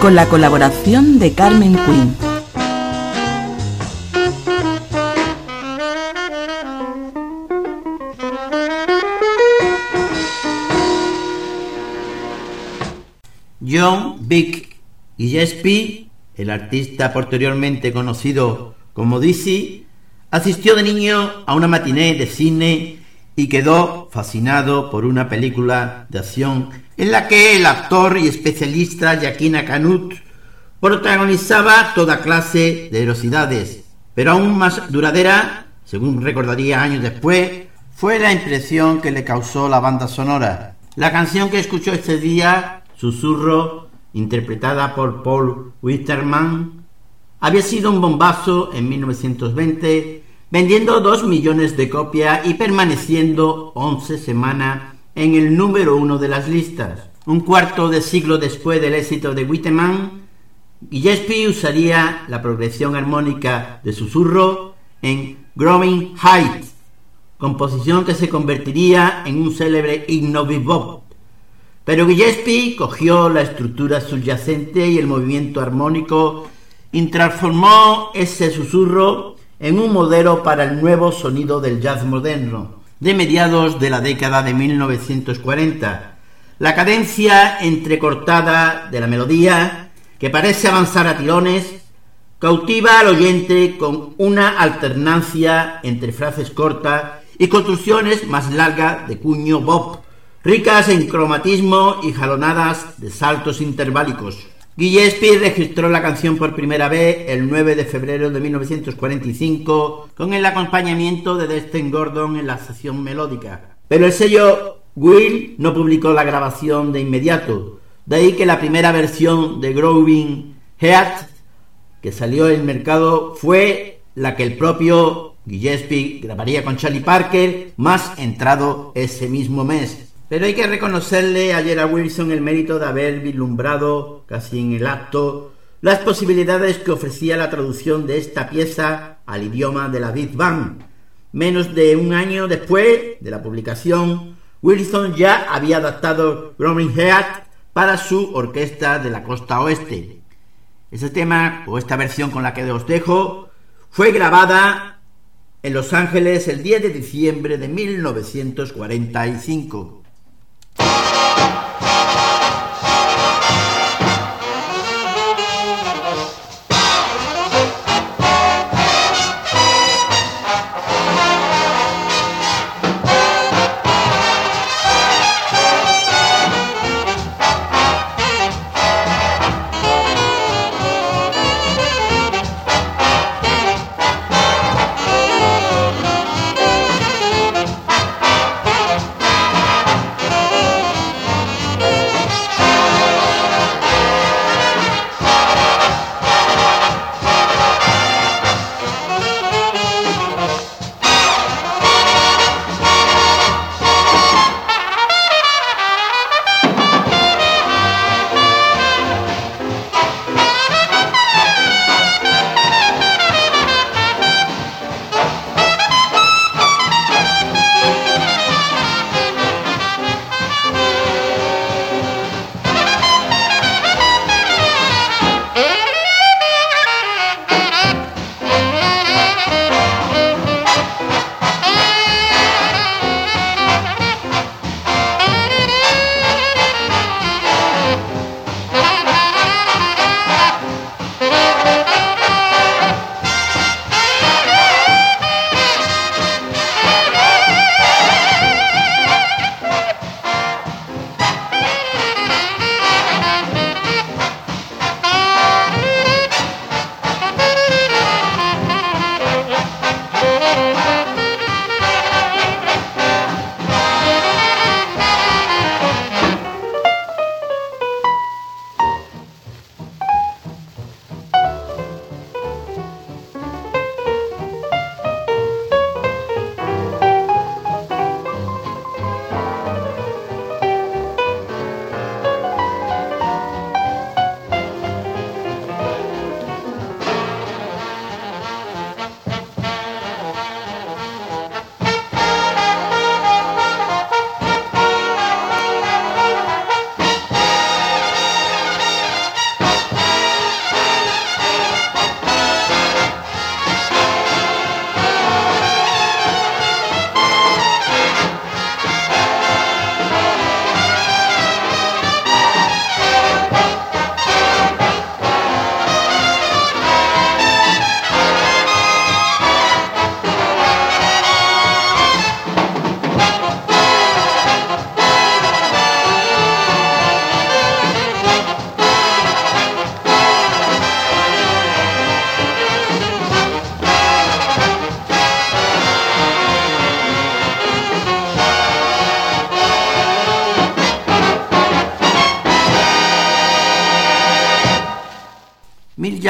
con la colaboración de Carmen Quinn. John Vic Gillespie, el artista posteriormente conocido como Dizzy, asistió de niño a una matiné de cine y quedó fascinado por una película de acción en la que el actor y especialista Yakina Canut protagonizaba toda clase de erosidades, pero aún más duradera, según recordaría años después, fue la impresión que le causó la banda sonora. La canción que escuchó este día, Susurro, interpretada por Paul Witterman, había sido un bombazo en 1920, vendiendo dos millones de copias y permaneciendo 11 semanas en el número uno de las listas. Un cuarto de siglo después del éxito de Witterman, Gillespie usaría la progresión armónica de susurro en Growing Heights, composición que se convertiría en un célebre himno bebop. Pero Gillespie cogió la estructura subyacente y el movimiento armónico y transformó ese susurro en un modelo para el nuevo sonido del jazz moderno de mediados de la década de 1940. La cadencia entrecortada de la melodía, que parece avanzar a tirones, cautiva al oyente con una alternancia entre frases cortas y construcciones más largas de cuño bop, ricas en cromatismo y jalonadas de saltos interválicos. Gillespie registró la canción por primera vez el 9 de febrero de 1945 con el acompañamiento de Destin Gordon en la sesión melódica. Pero el sello Will no publicó la grabación de inmediato, de ahí que la primera versión de Growing Heart que salió el mercado fue la que el propio Gillespie grabaría con Charlie Parker, más entrado ese mismo mes. Pero hay que reconocerle a Gerard Wilson el mérito de haber vislumbrado, casi en el acto, las posibilidades que ofrecía la traducción de esta pieza al idioma de la Big Bang. Menos de un año después de la publicación, Wilson ya había adaptado Growing Heart para su orquesta de la costa oeste. Ese tema, o esta versión con la que os dejo, fue grabada en Los Ángeles el 10 de diciembre de 1945.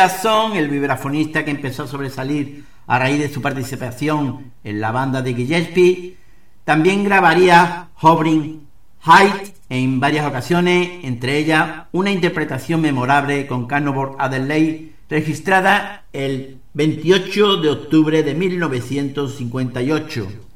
El vibrafonista que empezó a sobresalir a raíz de su participación en la banda de Gillespie, también grabaría Hovering Height en varias ocasiones, entre ellas una interpretación memorable con Cannonball Adelaide registrada el 28 de octubre de 1958.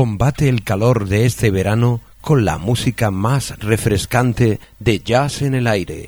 Combate el calor de este verano con la música más refrescante de jazz en el aire.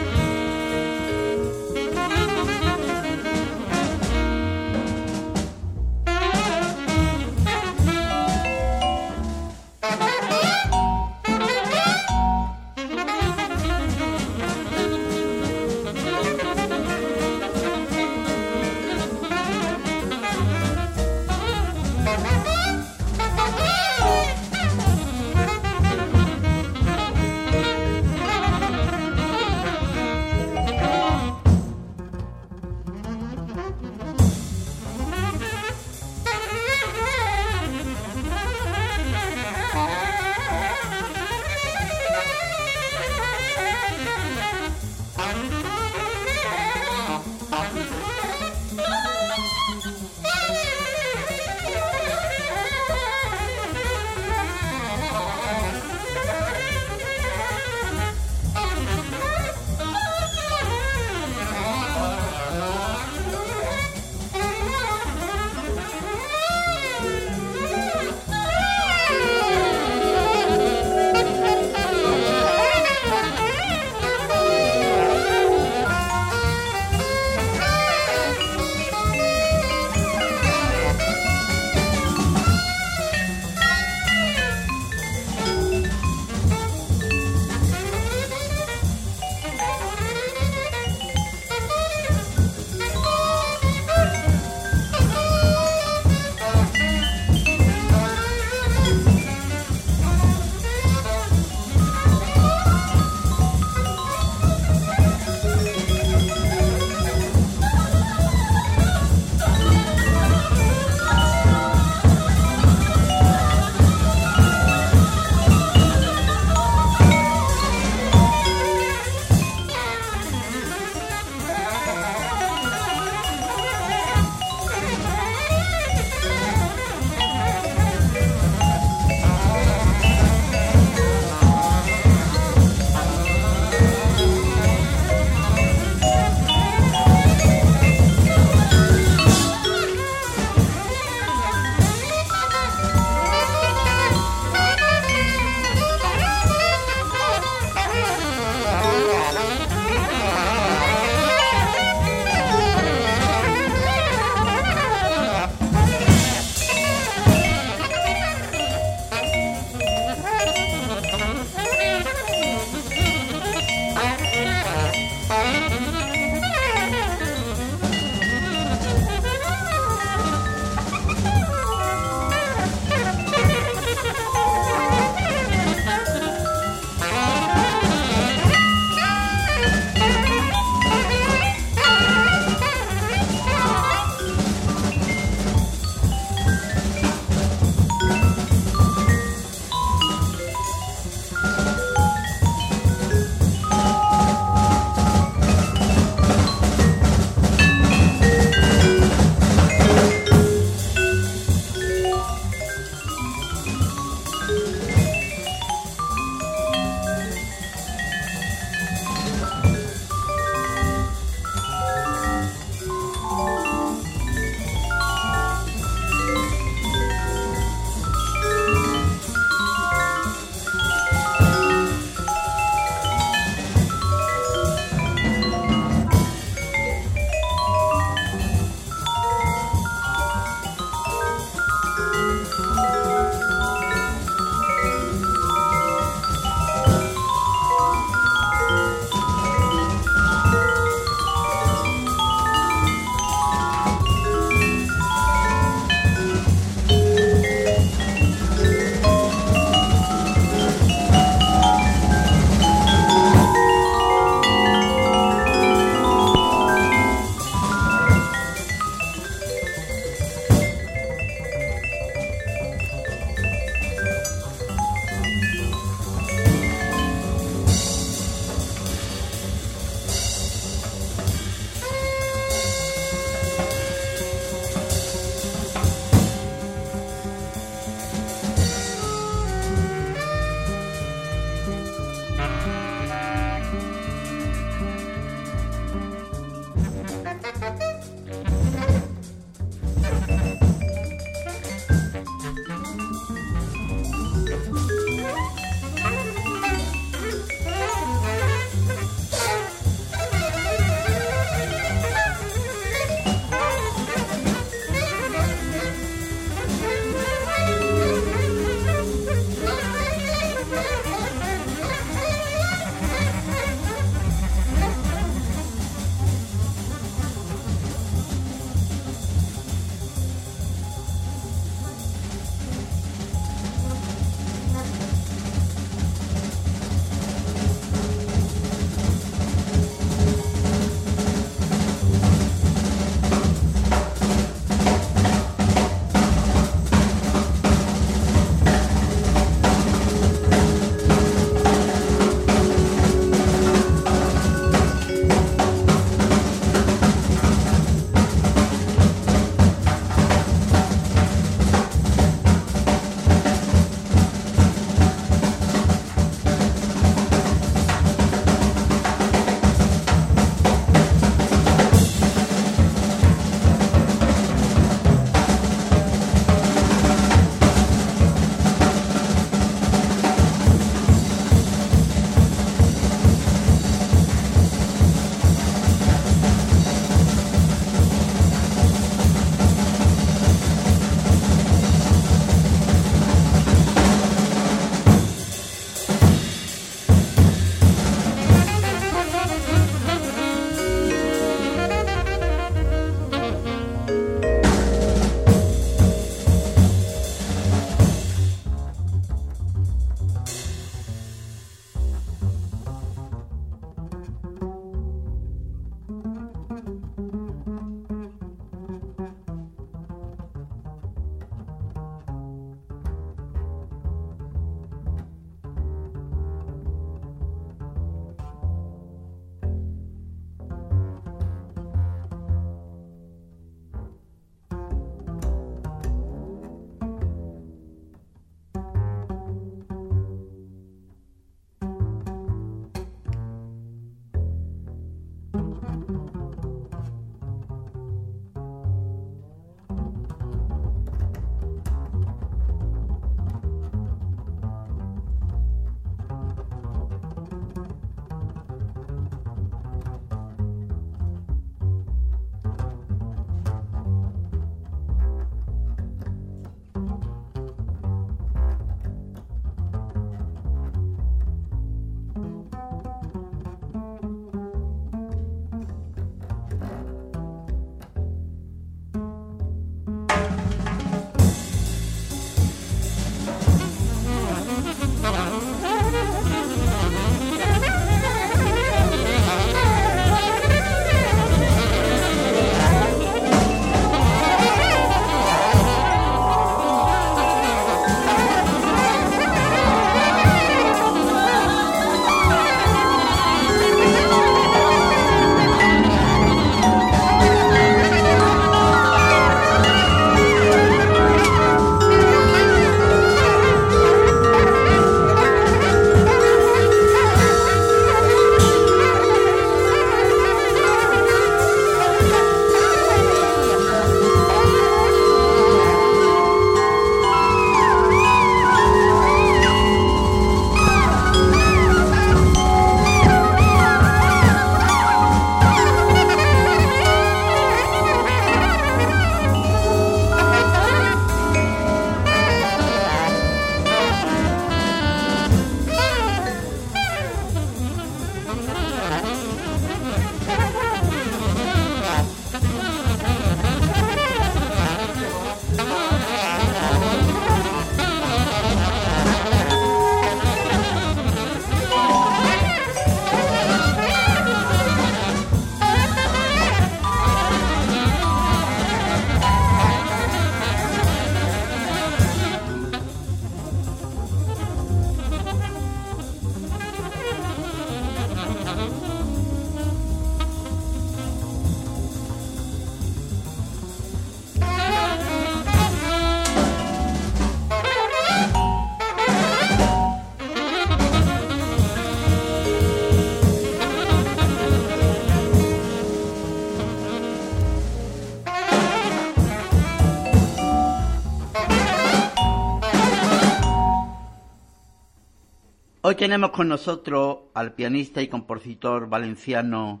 Tenemos con nosotros al pianista y compositor valenciano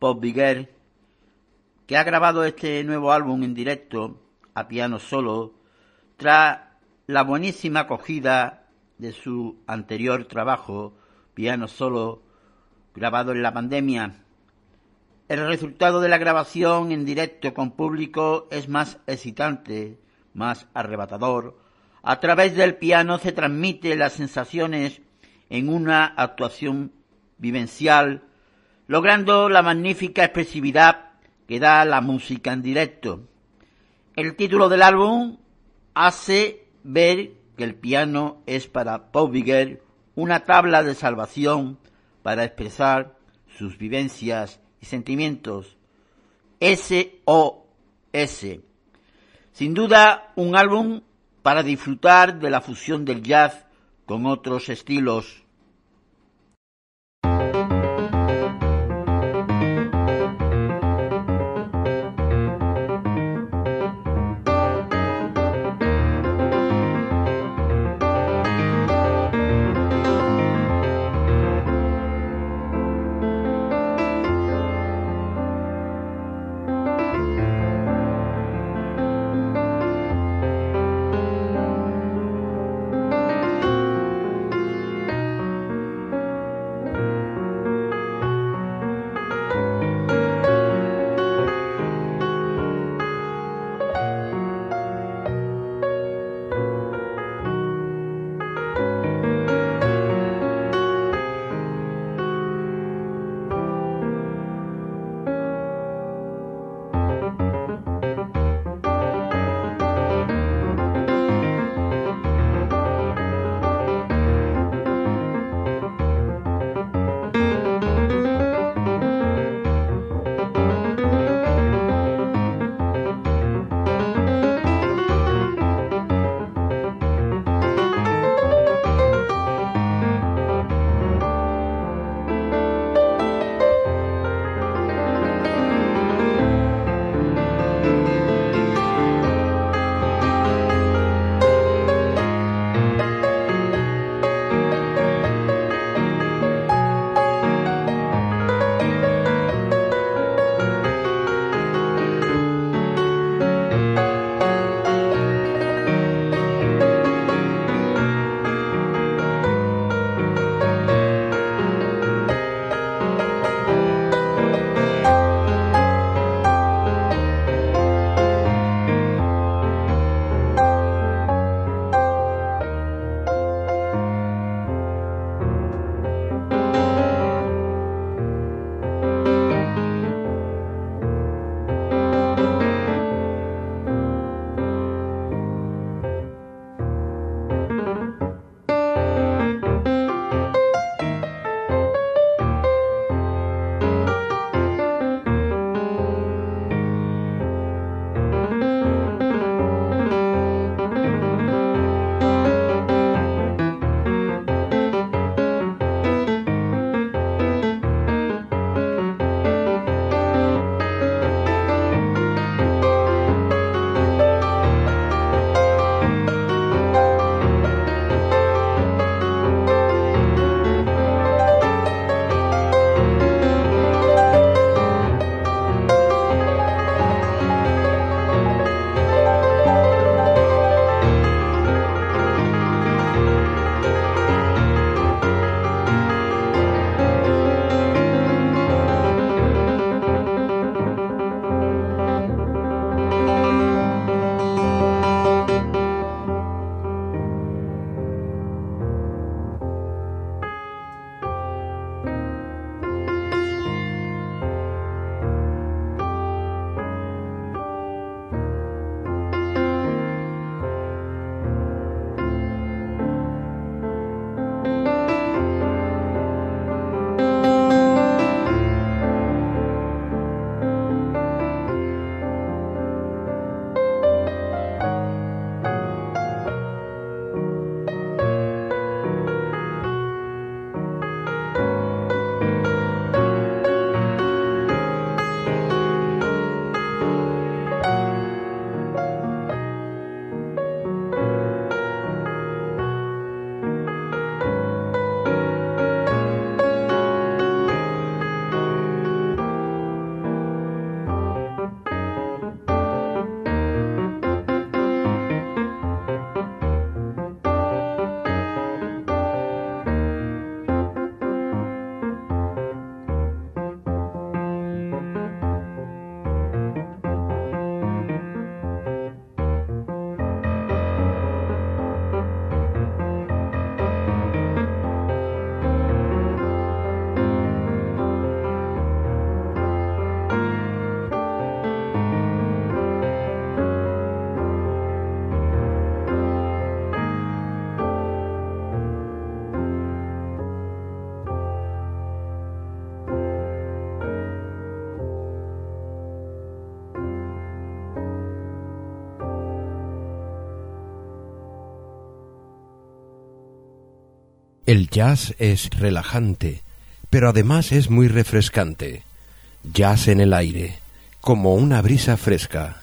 Pop Viguer, que ha grabado este nuevo álbum en directo a piano solo tras la buenísima acogida de su anterior trabajo, piano solo, grabado en la pandemia. El resultado de la grabación en directo con público es más excitante, más arrebatador. A través del piano se transmite las sensaciones en una actuación vivencial, logrando la magnífica expresividad que da la música en directo. El título del álbum hace ver que el piano es para Paul Bigger una tabla de salvación para expresar sus vivencias y sentimientos. S.O.S. Sin duda, un álbum para disfrutar de la fusión del jazz con otros estilos. El jazz es relajante, pero además es muy refrescante. Jazz en el aire, como una brisa fresca.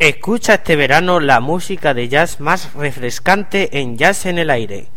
Escucha este verano la música de jazz más refrescante en Jazz en el Aire.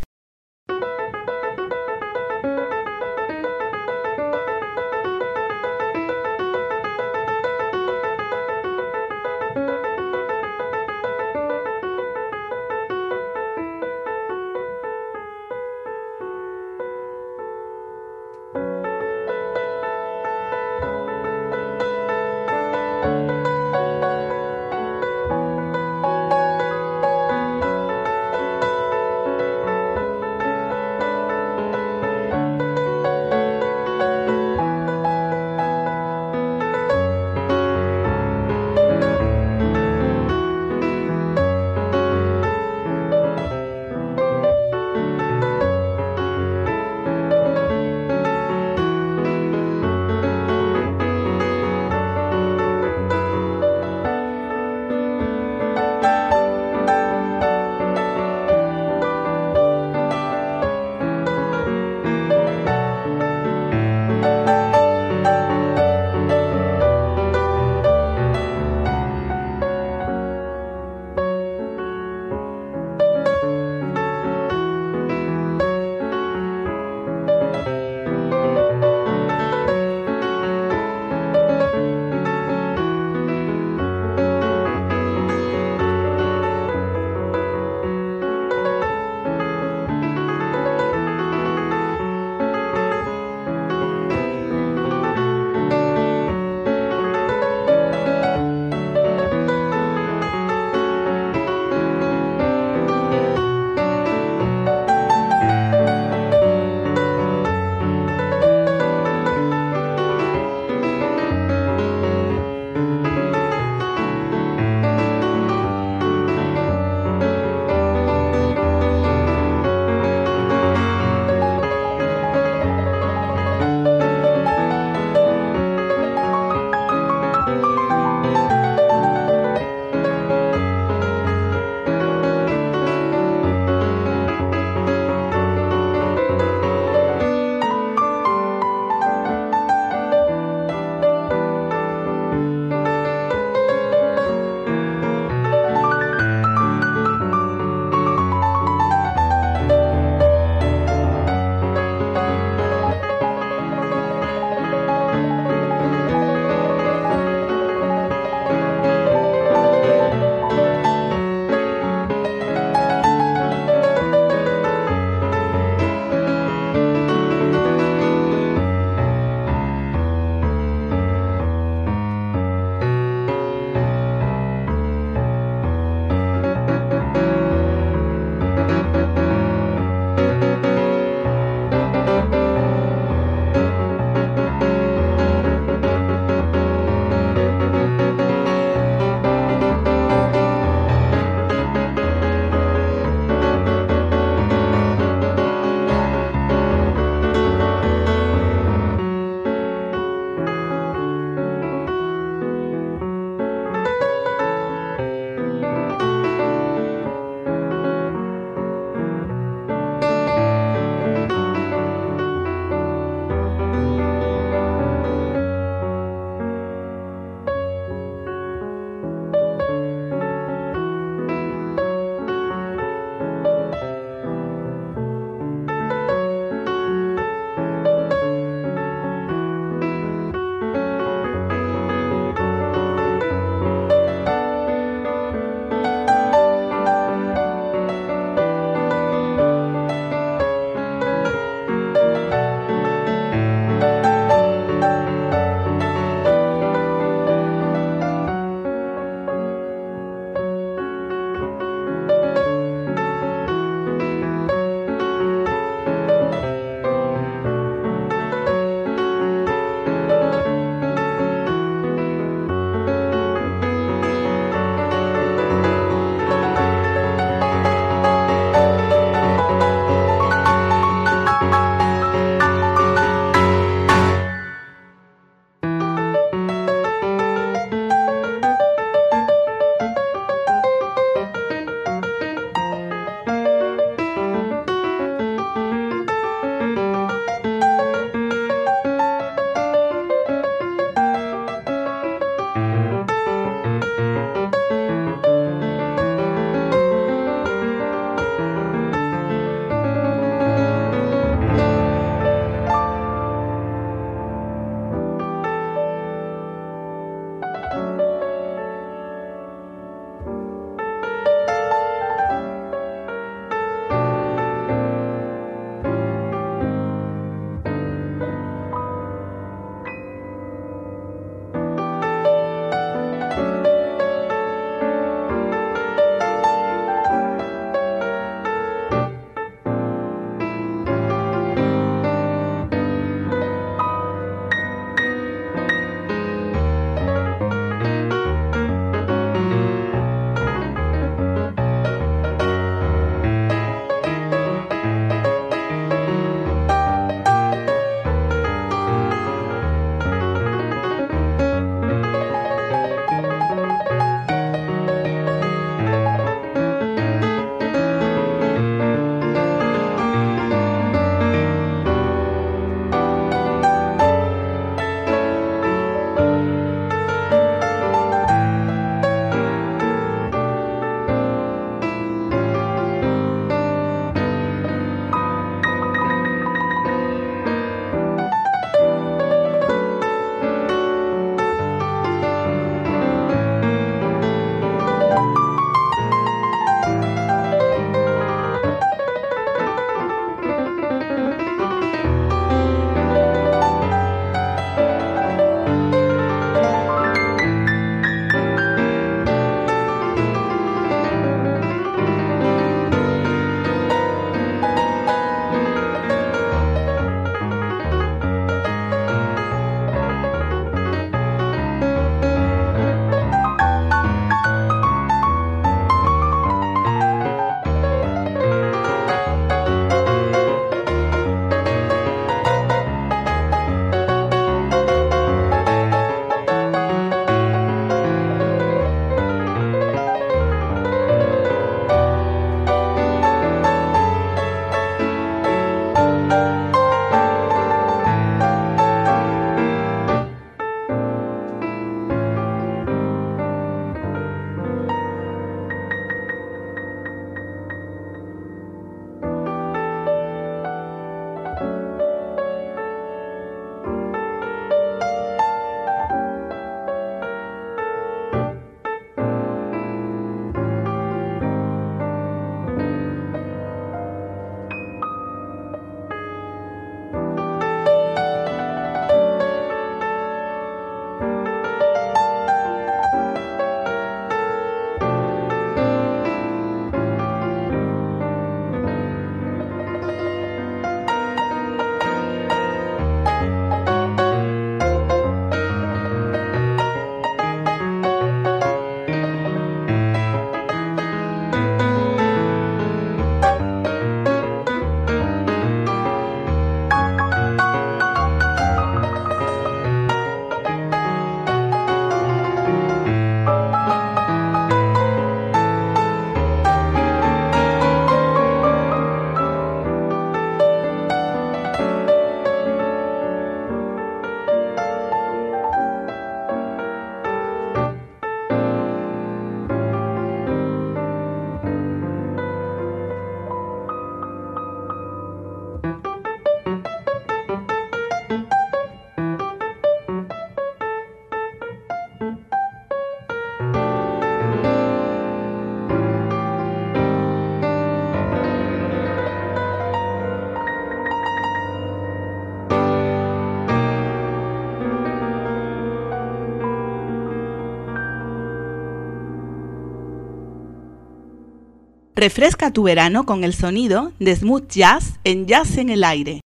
Refresca tu verano con el sonido de smooth jazz en Jazz en el aire.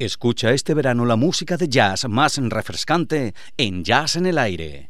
Escucha este verano la música de jazz más refrescante en Jazz en el Aire.